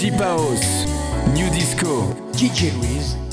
deep new disco. DJ Louise.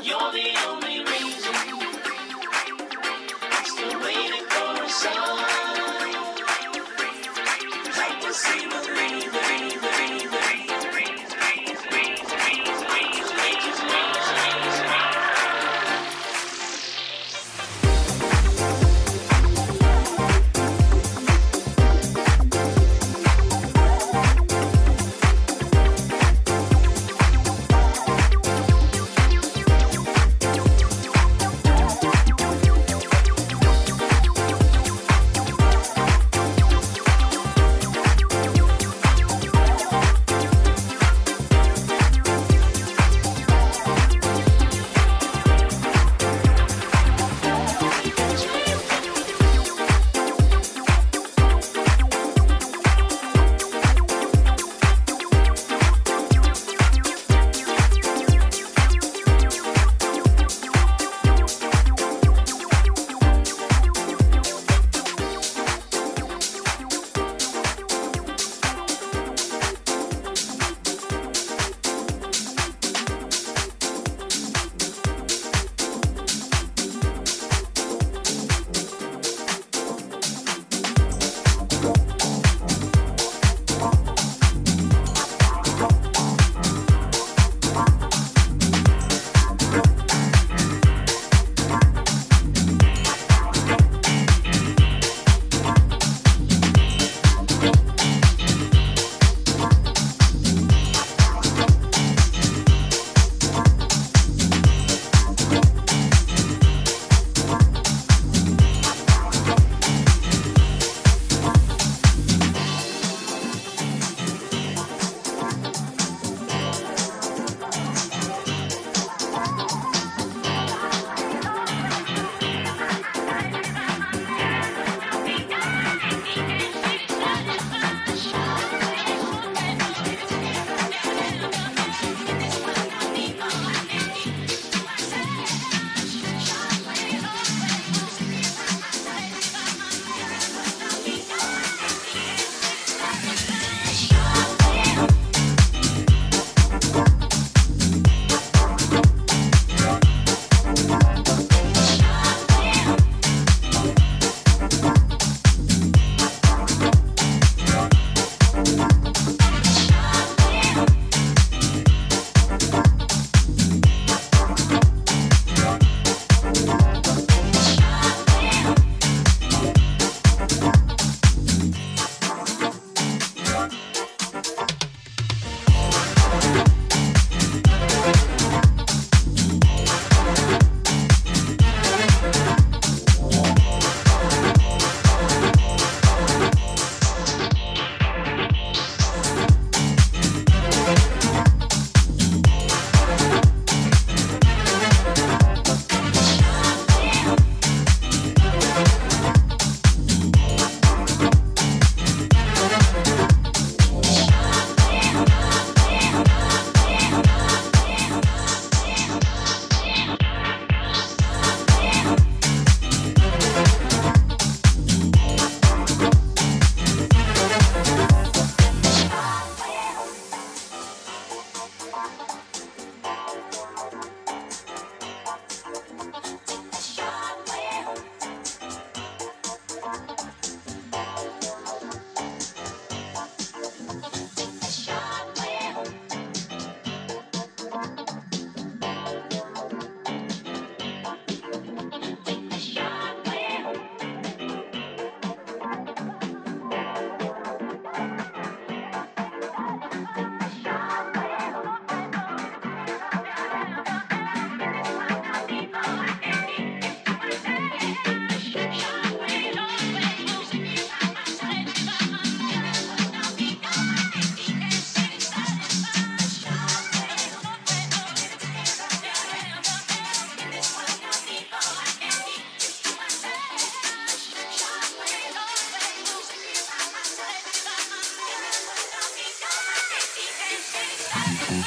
You're the only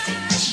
Yeah.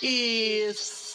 is.